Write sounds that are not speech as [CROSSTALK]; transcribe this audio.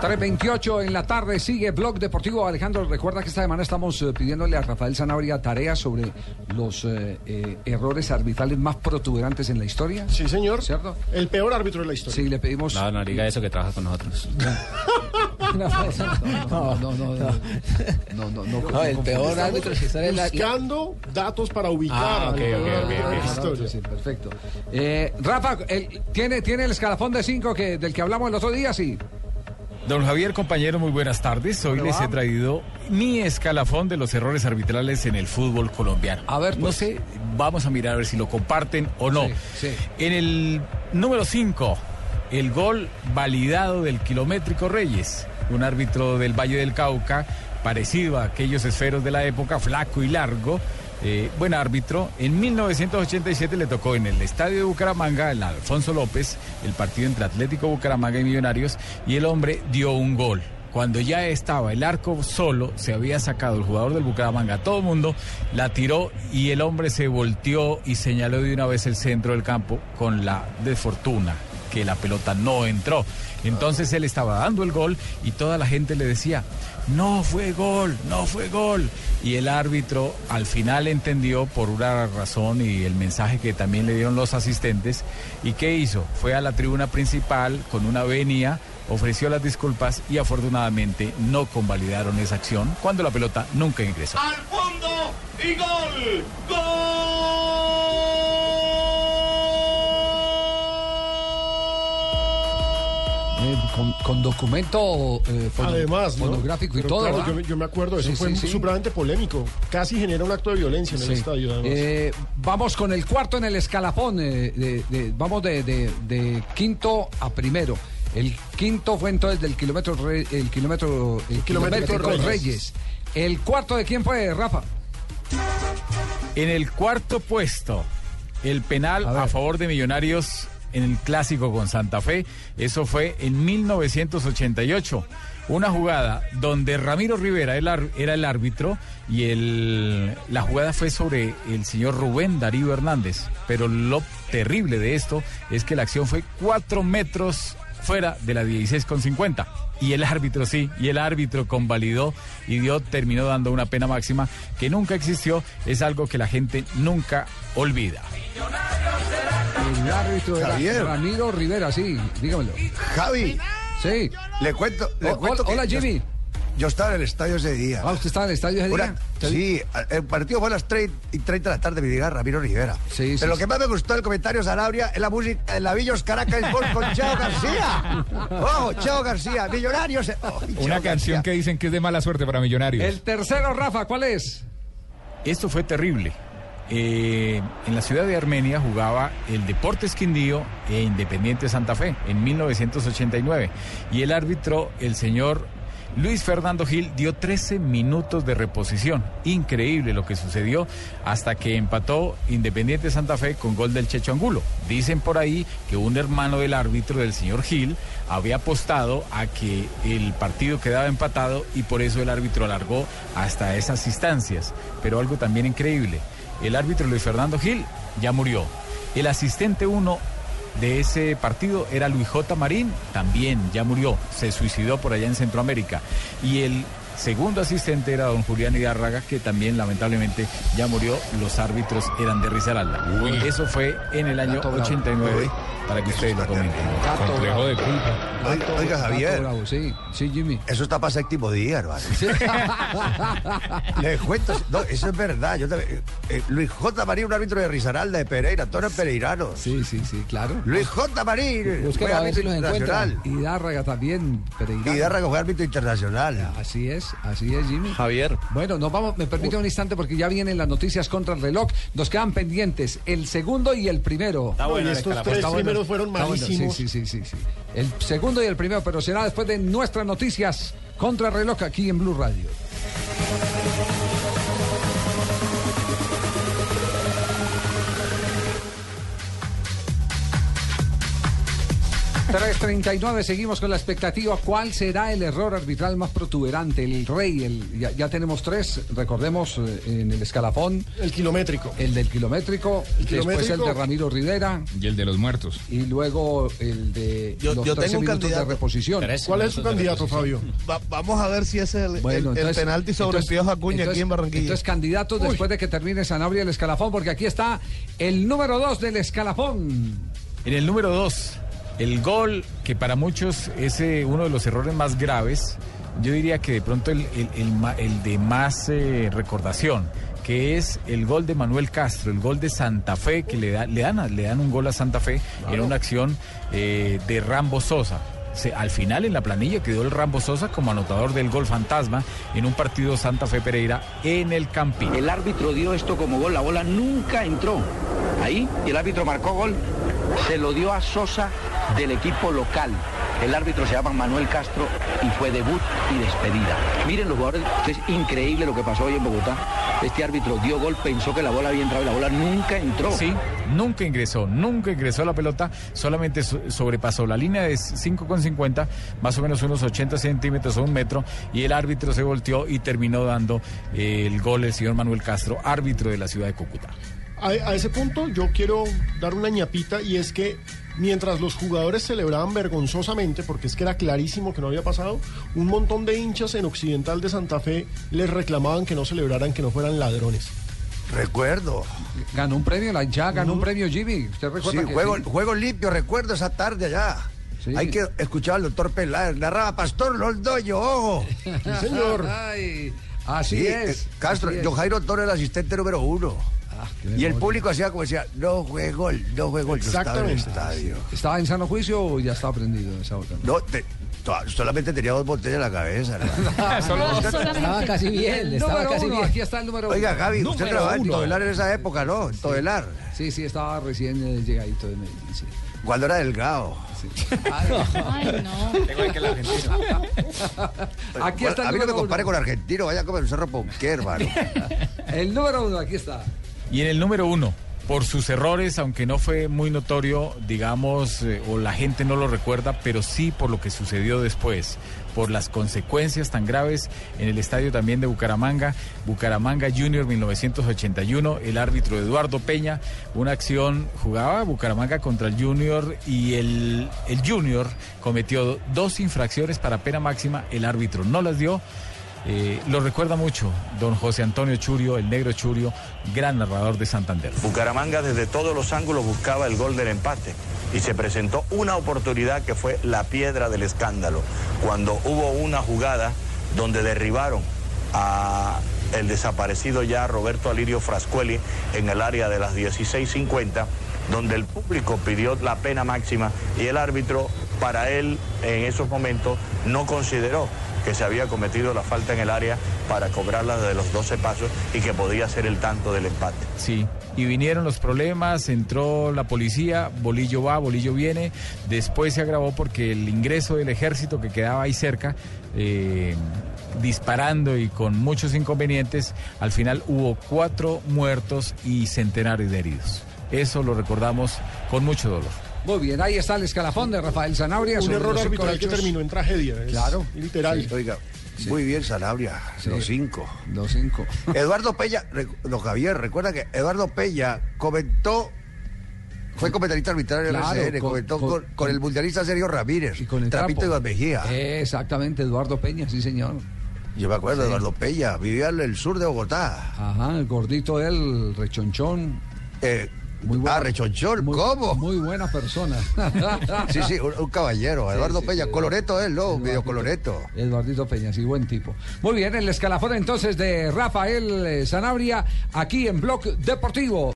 3.28 en la tarde sigue Blog Deportivo. Alejandro, recuerda que esta semana estamos eh, pidiéndole a Rafael Zanabria tareas sobre los eh, eh, errores arbitrales más protuberantes en la historia. Sí, señor. ¿Cierto? El peor árbitro de la historia. Sí, le pedimos. No, no diga eso que trabaja con nosotros. [LAUGHS] No, no, no, no, no, el peor árbitro sale la, Buscando datos para ubicar Ah, ok, ok, ok, de perfecto. Eh, Rafa, ¿tiene, ¿tiene el escalafón de 5 que, del que hablamos el otro día? Sí. Don Javier, compañero, muy buenas tardes. Hoy les he traído mi escalafón de los errores arbitrales en el fútbol colombiano. A ver, no pues. sé, vamos a mirar a ver si lo comparten o no. Sí. En el número 5, el gol validado del kilométrico Reyes, un árbitro del Valle del Cauca, parecido a aquellos esferos de la época, flaco y largo. eh, buen árbitro. En 1987 le tocó en el estadio de Bucaramanga, el Alfonso López, el partido entre Atlético Bucaramanga y Millonarios, y el hombre dio un gol. Cuando ya estaba el arco solo, se había sacado el jugador del Bucaramanga, todo el mundo, la tiró y el hombre se volteó y señaló de una vez el centro del campo con la desfortuna que la pelota no entró. Entonces él estaba dando el gol y toda la gente le decía, no fue gol, no fue gol. Y el árbitro al final entendió por una razón y el mensaje que también le dieron los asistentes. ¿Y qué hizo? Fue a la tribuna principal con una venia, ofreció las disculpas y afortunadamente no convalidaron esa acción cuando la pelota nunca ingresó. al fondo y gol. Eh, con, con documento eh, fono- Además, ¿no? fonográfico y Pero todo. claro, yo, me- yo me acuerdo, eso Sí, fue sí, polémico. Casi genera un acto de violencia en el estadio, además. Eh, vamos con el cuarto en el escalafón. eh, de- de- vamos de, de- de quinto a primero. El quinto fue entonces del kilómetro re- el kilómetro el kilométrico Reyes. Reyes. El cuarto de quién fue Rafa. En el cuarto puesto, el penal A favor de Millonarios en el clásico con Santa Fe. Eso fue en 1988. Una jugada donde Ramiro Rivera era el árbitro y la jugada fue sobre el señor Rubén Darío Hernández. Pero lo terrible de esto es que la acción fue cuatro metros fuera de la 16 con 50. Y el árbitro sí, y el árbitro convalidó y dio, terminó dando una pena máxima que nunca existió, es algo que la gente nunca olvida. El árbitro era Javier. Ramiro Rivera, sí, dígamelo. Javi, Sí. le cuento, le O- cuento hola, que hola, yo- Jimmy. Yo, estaba en el estadio ese día. Ah, ¿usted estaba en el estadio ese Una- día? ¿Usted- sí, el partido fue a las 3 y 30 de la tarde, me diga Ramiro Rivera. Sí, sí, Pero lo sí. que más me gustó del comentario Sanabria es la música de la Villos Caracas Sport con [LAUGHS] Cheo García. ¡Oh, Cheo García! Millonarios. Oh, Cheo Una canción García. que dicen que es de mala suerte para Millonarios. El tercero, Rafa, ¿cuál es? Esto fue terrible. Eh, en la ciudad de Armenia jugaba el Deportes Quindío e Independiente Santa Fe en 1989. Y el árbitro, el señor Luis Fernando Gil, dio 13 minutos de reposición. Increíble lo que sucedió hasta que empató Independiente Santa Fe con gol del Checho Angulo. Dicen por ahí que un hermano del árbitro, del señor Gil, había apostado a que el partido quedaba empatado y por eso el árbitro alargó hasta esas instancias. Pero algo también increíble, el árbitro Luis Fernando Gil ya murió. El asistente uno de ese partido era Luis J. Marín, también ya murió, se suicidó por allá en Centroamérica. Y el segundo asistente era don Julián Hidárraga, que también lamentablemente ya murió, los árbitros eran de Risaralda. Eso fue en el año Gato bravo. 89, para que ustedes lo comenten. Complejo de culpa. Oiga, Javier, bravo, sí, sí, Jimmy. eso está para séptimo día, hermano. [LAUGHS] Le cuento, no, eso es verdad. Yo también- eh, Luis J. Marín, un árbitro de Risaralda, de Pereira, todos Pereiranos. Sí, sí, sí, claro. Luis J. Marín, fue a ver si los internacional. Y Dárraga también, Pereira. Y Darraga fue árbitro internacional. Así es, así es, Jimmy. Javier. Bueno, nos vamos, me permite un instante porque ya vienen las noticias contra el reloj. Nos quedan pendientes el segundo y el primero. Está No, bueno y el estos tres Está bueno, primeros fueron está bueno, malísimos. Sí, sí, sí, sí, sí. El segundo y el primero, pero será después de nuestras noticias contra el reloj aquí en Blue Radio. 3.39, seguimos con la expectativa. ¿Cuál será el error arbitral más protuberante? El rey, el, ya, ya tenemos tres, recordemos eh, en el escalafón, El kilométrico. el del kilométrico, El después el de Ramiro Rivera Y el de los muertos. y luego el de Yo- los yo 13 tengo un minutos de reposición. ¿Cuál es su candidato, Fabio? Va- vamos a ver si ese es el, Bueno, el- el entonces- penalti sobre entonces- Pío Acuña entonces- aquí en Barranquilla. Entonces, candidatos después de que termine Sanabria el escalafón, porque aquí está el número dos del escalafón. En el número 2, el gol que para muchos es eh, uno de los errores más graves, yo diría que de pronto el, el- el ma- el de más eh, recordación, que es el gol de Manuel Castro, el gol de Santa Fe, que le, da- le, dan, le dan un gol a Santa Fe en una acción eh, de Rambo Sosa. Se- al final en la planilla quedó el Rambo Sosa como anotador del gol fantasma en un partido Santa Fe Pereira en el Campín. El árbitro dio esto como gol, la bola nunca entró. Ahí, y el árbitro marcó gol, se lo dio a Sosa del equipo local. El árbitro se llama Manuel Castro y fue debut y despedida. Miren los jugadores, es increíble lo que pasó hoy en Bogotá. Este árbitro dio gol, pensó que la bola había entrado y la bola nunca entró. Sí, nunca ingresó, nunca ingresó la pelota, solamente so- sobrepasó la línea de 5,50, más o menos unos 80 centímetros o un metro, y el árbitro se volteó y terminó dando eh, el gol el señor Manuel Castro, árbitro de la ciudad de Cúcuta. A, a ese punto yo quiero dar una ñapita y es que mientras los jugadores celebraban vergonzosamente, porque es que era clarísimo que no había pasado, un montón de hinchas en Occidental de Santa Fe les reclamaban que no celebraran, que no fueran ladrones. Recuerdo. Ganó un premio, la hinchada ganó un premio Jimmy. ¿Usted Sí, recuerda que juego, sí? juego limpio, recuerdo esa tarde allá. Sí. Hay que escuchar al doctor Peláez. Narraba Pastor Londoño, ojo. [LAUGHS] Sí, señor. [LAUGHS] Ay, así Sí, es. eh, Castro, así es. John Jairo Toro, el asistente número uno. Ah, Y el público hacía como decía, no fue gol, no fue gol. Yo estaba en el Exactamente. estadio. ¿Estaba en sano juicio o ya estaba prendido esa otra? No, te- to- solamente tenía dos botellas en la cabeza. ¿no? [LAUGHS] Estaba casi bien, estaba casi uno, bien. aquí está el número Oiga, uno. Gaby, usted Número trabajaba en. Todelar en esa época, ¿no? En Todelar. Sí, sí, estaba recién eh, llegadito de Medellín. sí. Cuando era delgado. [LAUGHS] Ay, no. [LAUGHS] Aquí está el a mí no me número compare uno. con argentino, vaya a comer un cerro ponqué, hermano. El número uno, aquí está. Y en el número uno, por sus errores, aunque no fue muy notorio, digamos, eh, o la gente no lo recuerda, pero sí por lo que sucedió después, por las consecuencias tan graves en el estadio también de Bucaramanga, Bucaramanga Junior 1981, el árbitro Eduardo Peña, una acción, jugaba Bucaramanga contra el Junior y el, el Junior cometió dos infracciones para pena máxima, el árbitro no las dio. Eh, lo recuerda mucho don José Antonio Churio, el negro Churio, gran narrador de Santander. Bucaramanga desde todos los ángulos buscaba el gol del empate y se presentó una oportunidad que fue la piedra del escándalo, cuando hubo una jugada donde derribaron a el desaparecido ya Roberto Alirio Frascueli en el área de las 16.50, donde el público pidió la pena máxima y el árbitro para él en esos momentos no consideró que se había cometido la falta en el área para cobrarla de los 12 pasos y que podía ser el tanto del empate. Sí, y vinieron los problemas, entró la policía, Bolillo va, Bolillo viene, después se agravó porque el ingreso del ejército que quedaba ahí cerca, eh, disparando y con muchos inconvenientes, al final hubo cuatro muertos y centenares de heridos. Eso lo recordamos con mucho dolor. Muy bien, ahí está el escalafón de Rafael Zanabria. Un error los arbitral que hechos. terminó en tragedia. Claro. Literal. Oiga, muy bien, Sanabria, los cinco. Los cinco. [LAUGHS] Eduardo Peña, rec- don Javier, recuerda que Eduardo Peña comentó, fue comentarista arbitral en Claro, el RCN, con- comentó con- con, con el mundialista Sergio Ramírez, Y con el Trapito. Iván Mejía. Exactamente, Eduardo Peña, sí, señor. Yo me acuerdo de Sí. Eduardo Peña, vivía en el sur de Bogotá. Ajá, el gordito él, rechonchón. Eh, Muy ah, rechonchón, muy- ¿cómo? Muy buena persona. [LAUGHS] Sí, sí, un, un caballero, Eduardo sí, Peña, sí, coloreto él, ¿no? Eduardito- Medio coloreto. Eduardito Peña, sí, buen tipo. Muy bien, el escalafón entonces de Rafael eh, Sanabria aquí en Blog Deportivo.